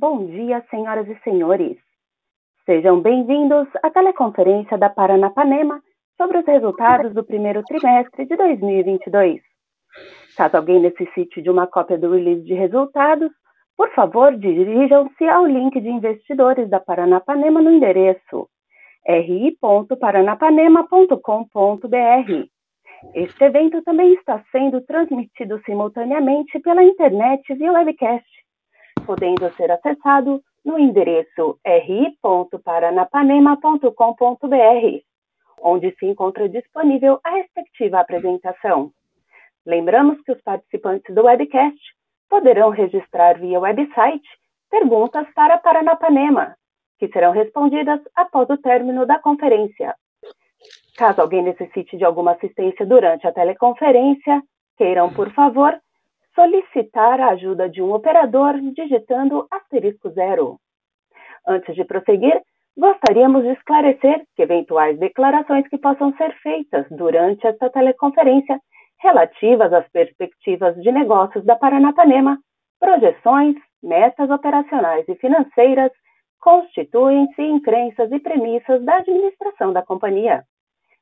Bom dia, senhoras e senhores. Sejam bem-vindos à teleconferência da Paranapanema sobre os resultados do primeiro trimestre de 2022. Caso alguém necessite de uma cópia do release de resultados, por favor, dirijam-se ao link de investidores da Paranapanema no endereço ri.paranapanema.com.br. Este evento também está sendo transmitido simultaneamente pela internet via webcast podendo ser acessado no endereço ri.paranapanema.com.br, onde se encontra disponível a respectiva apresentação. Lembramos que os participantes do webcast poderão registrar via website perguntas para Paranapanema, que serão respondidas após o término da conferência. Caso alguém necessite de alguma assistência durante a teleconferência, queiram, por favor, solicitar a ajuda de um operador digitando asterisco zero. Antes de prosseguir, gostaríamos de esclarecer que eventuais declarações que possam ser feitas durante esta teleconferência relativas às perspectivas de negócios da Paranapanema, projeções, metas operacionais e financeiras, constituem-se em crenças e premissas da administração da companhia,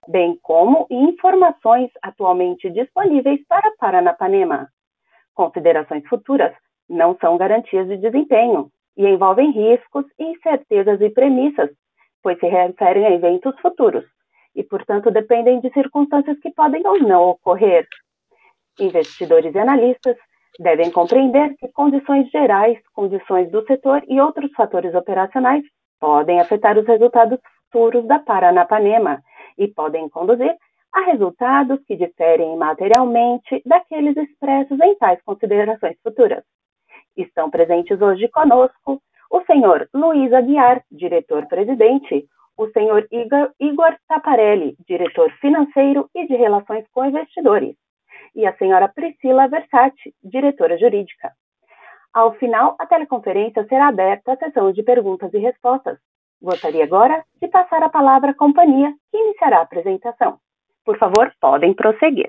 bem como informações atualmente disponíveis para Paranapanema. Considerações futuras não são garantias de desempenho e envolvem riscos, incertezas e premissas, pois se referem a eventos futuros e, portanto, dependem de circunstâncias que podem ou não ocorrer. Investidores e analistas devem compreender que condições gerais, condições do setor e outros fatores operacionais podem afetar os resultados futuros da Paranapanema e podem conduzir a resultados que diferem materialmente daqueles expressos em tais considerações futuras. Estão presentes hoje conosco o senhor Luiz Aguiar, diretor-presidente, o senhor Igor, Igor Taparelli, diretor financeiro e de relações com investidores, e a senhora Priscila Versati, diretora jurídica. Ao final, a teleconferência será aberta à sessão de perguntas e respostas. Gostaria agora de passar a palavra à companhia, que iniciará a apresentação. Por favor, podem prosseguir.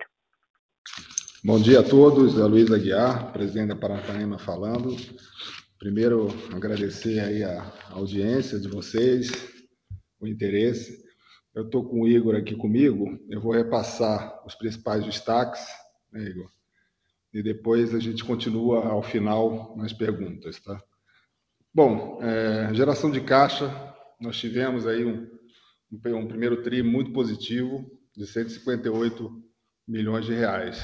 Bom dia a todos, é Luiz Aguiar, presidente da Paranapanema falando. Primeiro, agradecer aí a audiência de vocês, o interesse. Eu estou com o Igor aqui comigo, eu vou repassar os principais destaques, né, Igor? E depois a gente continua ao final nas perguntas, tá? Bom, é, geração de caixa, nós tivemos aí um, um primeiro TRI muito positivo, de 158 milhões de reais.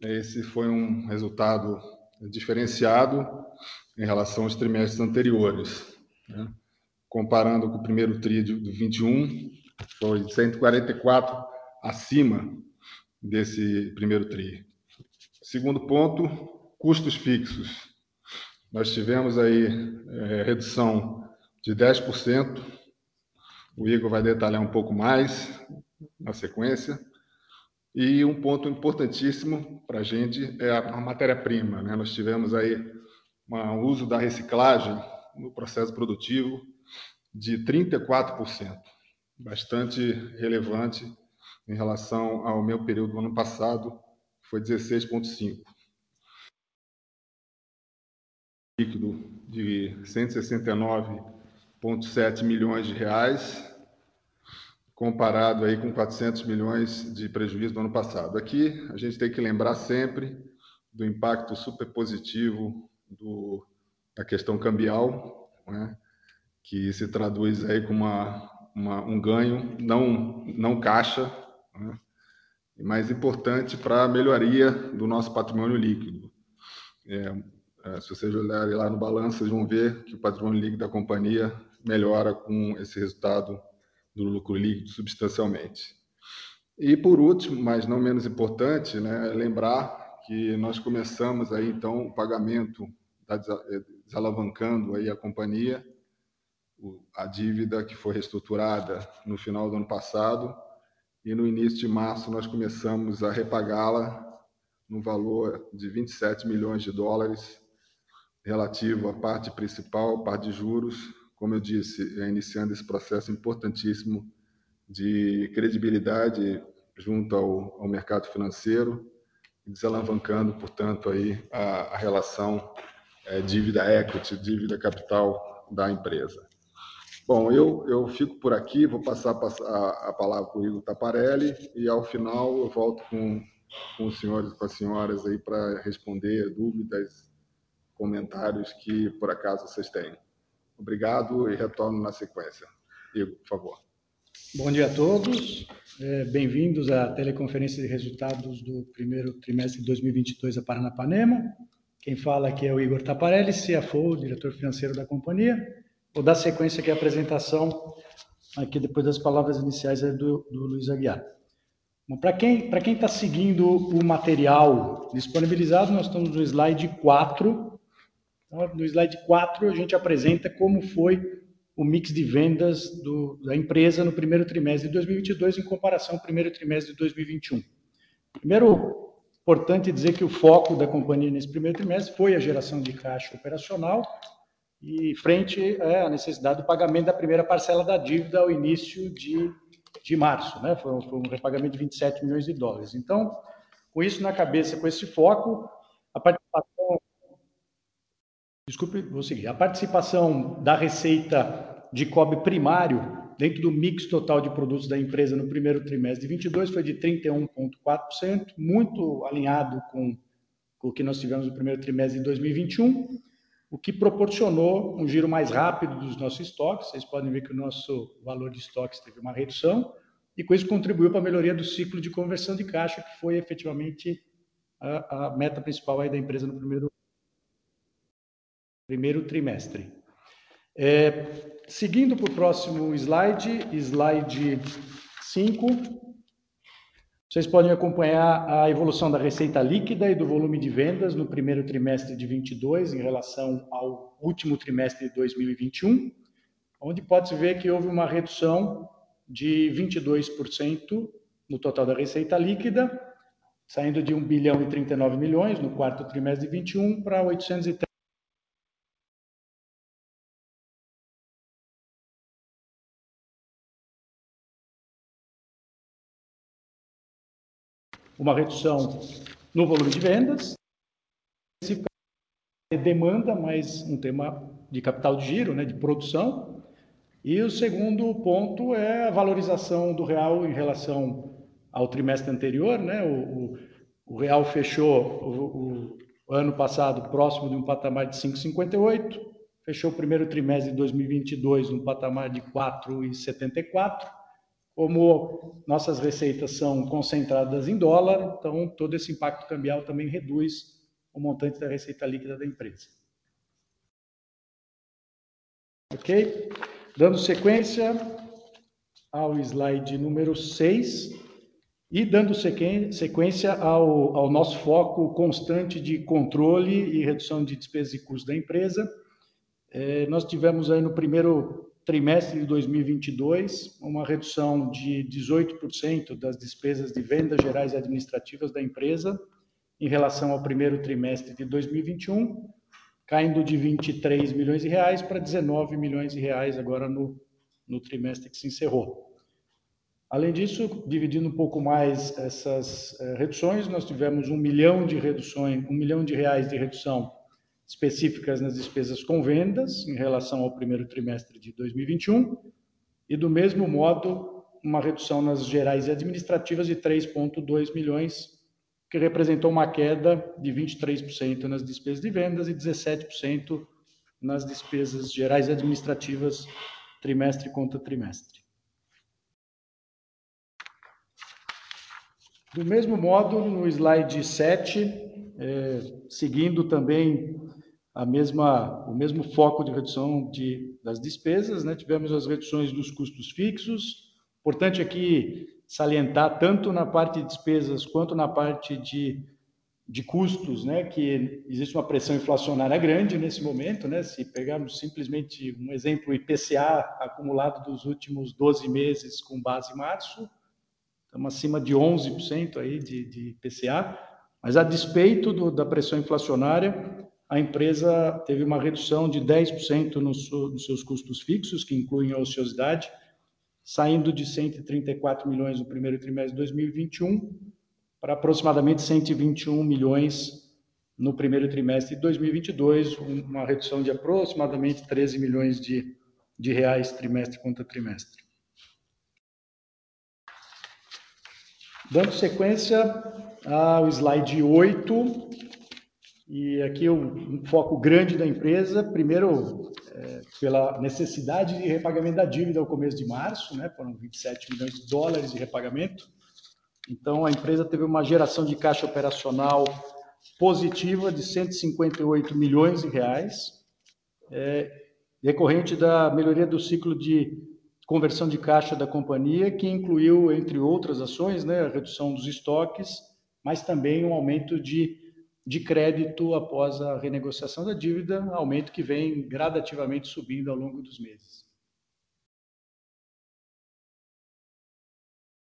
Esse foi um resultado diferenciado em relação aos trimestres anteriores. Né? Comparando com o primeiro TRI de 21, foi 144 acima desse primeiro TRI. Segundo ponto, custos fixos. Nós tivemos aí é, redução de 10% o Igor vai detalhar um pouco mais na sequência. E um ponto importantíssimo para a gente é a matéria-prima. Né? Nós tivemos aí um uso da reciclagem no processo produtivo de 34%, bastante relevante em relação ao meu período do ano passado, foi 16,5%. Líquido de 169,7 milhões de reais, comparado aí com 400 milhões de prejuízo do ano passado. Aqui a gente tem que lembrar sempre do impacto super positivo do, da questão cambial, né? que se traduz aí com uma, uma, um ganho não, não caixa, né? mais importante para a melhoria do nosso patrimônio líquido. É, é, se vocês olharem lá no balanço, vocês vão ver que o patrimônio líquido da companhia melhora com esse resultado do lucro líquido substancialmente. E por último, mas não menos importante, né, lembrar que nós começamos aí então o pagamento eh, desalavancando aí a companhia, a dívida que foi reestruturada no final do ano passado e no início de março nós começamos a repagá-la no valor de 27 milhões de dólares relativo à parte principal, parte de juros, como eu disse, é iniciando esse processo importantíssimo de credibilidade junto ao, ao mercado financeiro, desalavancando, portanto, aí a, a relação é, dívida equity, dívida capital da empresa. Bom, eu, eu fico por aqui, vou passar a, a palavra para o Igor Taparelli e ao final eu volto com, com os senhores com as senhoras aí para responder dúvidas, comentários que por acaso vocês tenham. Obrigado e retorno na sequência. Igor, por favor. Bom dia a todos. É, Bem-vindos à teleconferência de resultados do primeiro trimestre de 2022 da Paranapanema. Quem fala aqui é o Igor Taparelli, CFO, diretor financeiro da companhia. Vou dar sequência aqui à apresentação, aqui depois das palavras iniciais do, do Luiz Aguiar. Para quem está tá seguindo o material disponibilizado, nós estamos no slide 4. Então, no slide 4, a gente apresenta como foi o mix de vendas do, da empresa no primeiro trimestre de 2022 em comparação ao primeiro trimestre de 2021. Primeiro, importante dizer que o foco da companhia nesse primeiro trimestre foi a geração de caixa operacional, e frente é, à necessidade do pagamento da primeira parcela da dívida ao início de, de março, né? Foi, foi um repagamento de 27 milhões de dólares. Então, com isso na cabeça, com esse foco. Desculpe, vou seguir. A participação da receita de cobre primário dentro do mix total de produtos da empresa no primeiro trimestre de 22 foi de 31,4%, muito alinhado com, o que nós tivemos no primeiro trimestre de 2021 o que proporcionou um giro mais rápido dos nossos estoques. Vocês podem ver que o nosso valor de estoques teve uma redução e com isso contribuiu para a melhoria do ciclo de conversão de caixa, que foi efetivamente a, a meta principal aí da empresa no primeiro, primeiro trimestre. É, seguindo para o próximo slide, slide 5, vocês podem acompanhar a evolução da receita líquida e do volume de vendas no primeiro trimestre de 22 em relação ao último trimestre de 2021, onde pode-se ver que houve uma redução de 22% no total da receita líquida, saindo de 1 bilhão e 39 milhões no quarto trimestre de 21 para 830 uma redução no volume de vendas, demanda, mas um tema de capital de giro, né, de produção. E o segundo ponto é a valorização do real em relação ao trimestre anterior, né? O, o, o real fechou o, o, ano passado próximo de um patamar de 5,58, fechou o primeiro trimestre de 2022 no patamar de 4,74 como nossas receitas são concentradas em dólar, então todo esse impacto cambial também reduz o montante da receita líquida da empresa. Ok? Dando sequência ao slide número 6 e dando sequência ao, ao nosso foco constante de controle e redução de despesas e custos da empresa. É, nós tivemos aí no primeiro trimestre de 2022, uma redução de 18% das despesas de vendas gerais e administrativas da empresa em relação ao primeiro trimestre de 2021, caindo de 23 milhões de reais para 19 milhões de reais agora no, no trimestre que se encerrou. Além disso, dividindo um pouco mais essas eh, reduções, nós tivemos um milhão de reduções, um milhão de reais de redução específicas nas despesas com vendas em relação ao primeiro trimestre de 2021 e do mesmo modo uma redução nas gerais e administrativas de 3.2 milhões, que representou uma queda de 23% nas despesas de vendas e 17% nas despesas gerais e administrativas trimestre contra trimestre. Do mesmo modo, no slide 7, é, seguindo também a mesma, o mesmo foco de redução de, das despesas, né? tivemos as reduções dos custos fixos. Importante aqui salientar, tanto na parte de despesas quanto na parte de, de custos, né? que existe uma pressão inflacionária grande nesse momento. Né? Se pegarmos simplesmente um exemplo, IPCA acumulado dos últimos 12 meses com base em março, estamos acima de 11% aí de, de IPCA, mas a despeito do, da pressão inflacionária, a empresa teve uma redução de 10% nos, nos seus custos fixos, que incluem a ociosidade, saindo de 134 milhões no primeiro trimestre de 2021 para aproximadamente 121 milhões no primeiro trimestre de 2022, uma redução de aproximadamente 13 milhões de, de reais trimestre contra trimestre. Dando sequência ao slide 8, e aqui um, um foco grande da empresa, primeiro é, pela necessidade de repagamento da dívida ao começo de março, né, foram 27 milhões de dólares de repagamento. Então a empresa teve uma geração de caixa operacional positiva de 158 milhões de reais, é, decorrente da melhoria do ciclo de conversão de caixa da companhia, que incluiu, entre outras ações, né, a redução dos estoques, mas também um aumento de, de crédito após a renegociação da dívida, aumento que vem gradativamente subindo ao longo dos meses.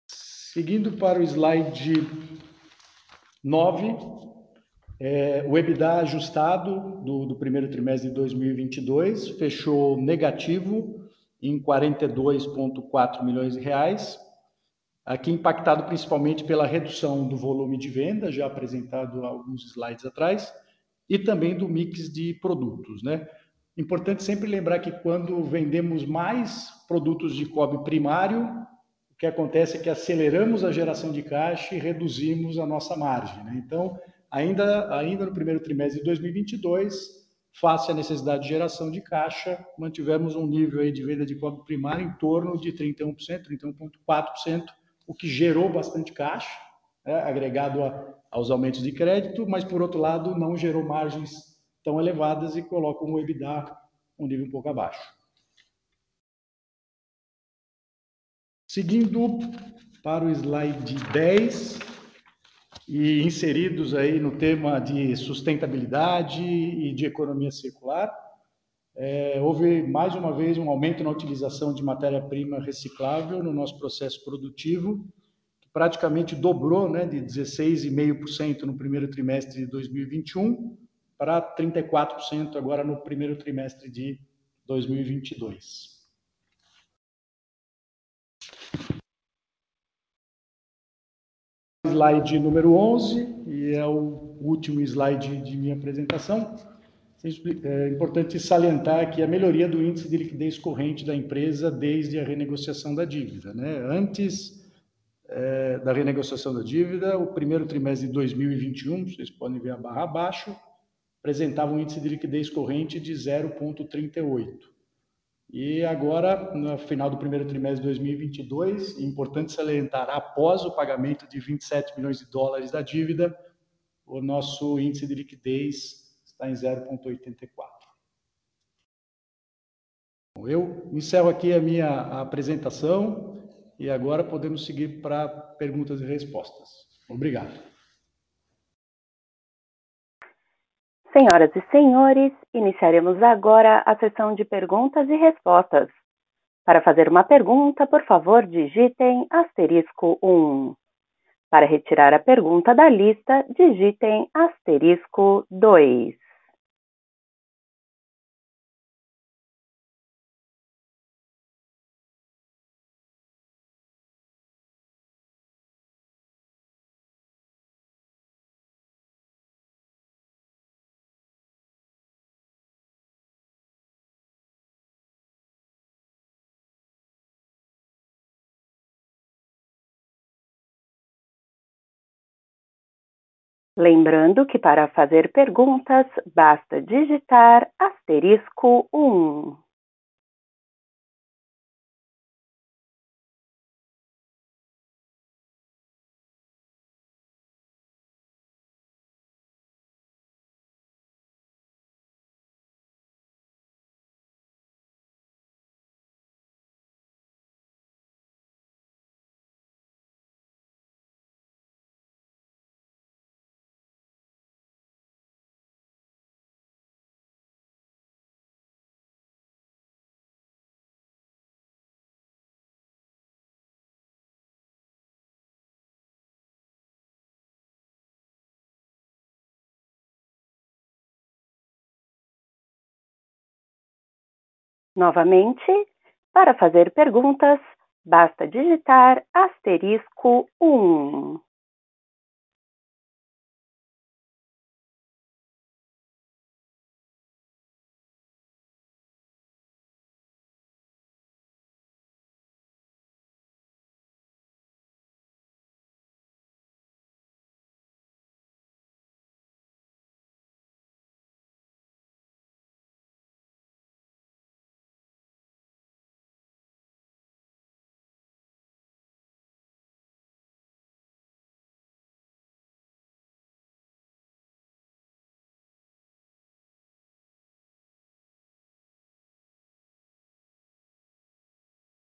Seguindo para o slide 9, é, o EBITDA ajustado do, do, primeiro trimestre de 2022 fechou negativo em 42,4 milhões de reais, aqui impactado principalmente pela redução do volume de venda, já apresentado alguns slides atrás, e também do mix de produtos. Né? Importante sempre lembrar que quando vendemos mais produtos de cobre primário, o que acontece é que aceleramos a geração de caixa e reduzimos a nossa margem. Né? Então, Ainda, ainda no primeiro trimestre de 2022, face à necessidade de geração de caixa, mantivemos um nível aí de venda de cobre primário em torno de 31%, 31,4%, o que gerou bastante caixa, né, agregado a, aos aumentos de crédito, mas por outro lado não gerou margens tão elevadas e coloca o EBITDA um nível um pouco abaixo. Seguindo para o slide 10, e inseridos aí no tema de sustentabilidade e de economia circular. É, houve mais uma vez um aumento na utilização de matéria-prima reciclável no nosso processo produtivo, que praticamente dobrou, né, de 16,5% no primeiro trimestre de 2021 para 34% agora no primeiro trimestre de 2022. slide número 11, e é o último slide de minha apresentação. É importante salientar aqui a melhoria do índice de liquidez corrente da empresa desde a renegociação da dívida. Né? Antes é, da renegociação da dívida, o primeiro trimestre de 2021, vocês podem ver a barra abaixo, apresentava um índice de liquidez corrente de 0,38. E agora, no final do primeiro trimestre de 2022, é importante salientar, após o pagamento de 27 milhões de dólares da dívida, o nosso índice de liquidez está em 0,84. Eu encerro aqui a minha apresentação e agora podemos seguir para perguntas e respostas. Obrigado. Senhoras e senhores, iniciaremos agora a sessão de perguntas e respostas. Para fazer uma pergunta, por favor, digitem asterisco 1. Para retirar a pergunta da lista, digitem asterisco 2. Lembrando que para fazer perguntas basta digitar asterisco 1. Novamente, para fazer perguntas, basta digitar asterisco 1.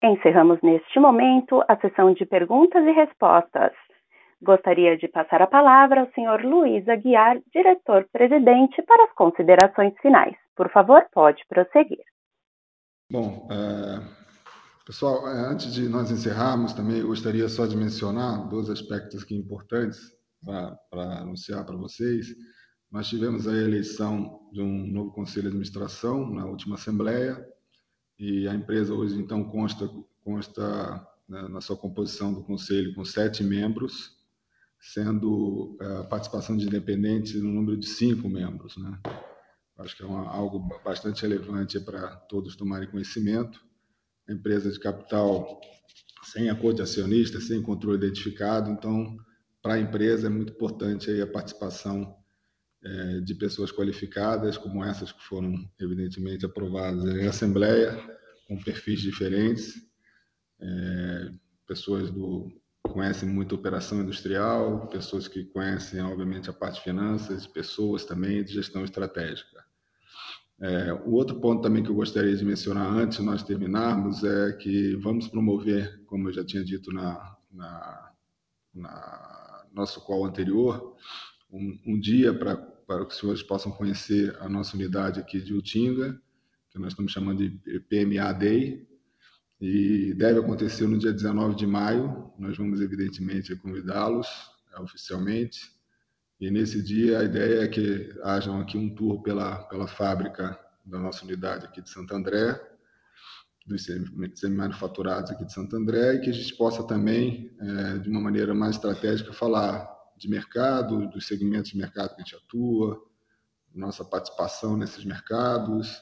Encerramos neste momento a sessão de perguntas e respostas. Gostaria de passar a palavra ao senhor Luiz Aguiar, diretor-presidente, para as considerações finais. Por favor, pode prosseguir. Bom, é, pessoal, é, antes de nós encerrarmos, também gostaria só de mencionar dois aspectos aqui importantes para anunciar para vocês. Nós tivemos a eleição de um novo conselho de administração na última assembleia e a empresa hoje então consta consta né, na sua composição do conselho com sete membros, sendo é, a participação de independentes no número de cinco membros, né? Acho que é uma, algo bastante relevante para todos tomarem conhecimento. A empresa de capital sem acordo de acionista, sem controle identificado, então para a empresa é muito importante aí a participação é, de pessoas qualificadas, como essas que foram evidentemente aprovadas em assembleia, com perfis diferentes, é, pessoas do conhecem muito operação industrial, pessoas que conhecem obviamente a parte de finanças, pessoas também de gestão estratégica. É, o outro ponto também que eu gostaria de mencionar antes de nós terminarmos é que vamos promover, como eu já tinha dito na, na, na nosso call anterior, um, um dia para para que os senhores possam conhecer a nossa unidade aqui de Utinga, que nós estamos chamando de PMA Day, e deve acontecer no dia 19 de maio. Nós vamos, evidentemente, convidá-los é, oficialmente e nesse dia a ideia é que hajam aqui um tour pela, pela fábrica da nossa unidade aqui de Santo André, dos semi-manufaturados aqui de Santo André, e que a gente possa também, é, de uma maneira mais estratégica, falar de mercado, dos segmentos de mercado que a gente atua, nossa participação nesses mercados,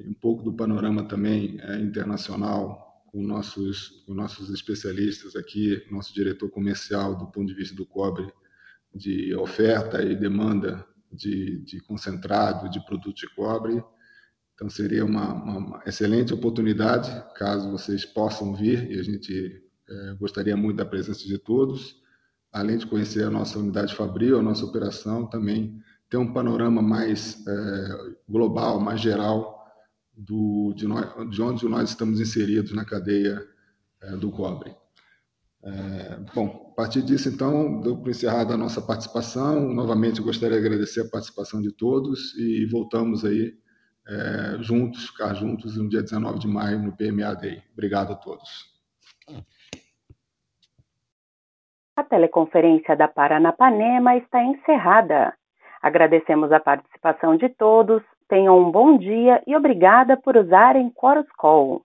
um pouco do panorama também é, internacional com nossos, com nossos especialistas aqui, nosso diretor comercial do ponto de vista do cobre, de oferta e demanda de, de concentrado de produto de cobre. Então, seria uma, uma, excelente oportunidade, caso vocês possam vir, e a gente é, gostaria muito da presença de todos, além de conhecer a nossa unidade fabril, a nossa operação, também ter um panorama mais é, global, mais geral, do, de, nós, de onde nós estamos inseridos na cadeia é, do cobre. É, bom, a partir disso, então, deu para encerrar a nossa participação. Novamente, gostaria de agradecer a participação de todos e voltamos aí é, juntos, ficar juntos no dia 19 de maio no PMA Day. Obrigado a todos. A teleconferência da Paranapanema está encerrada. Agradecemos a participação de todos, tenham um bom dia e obrigada por usarem Chorus Call.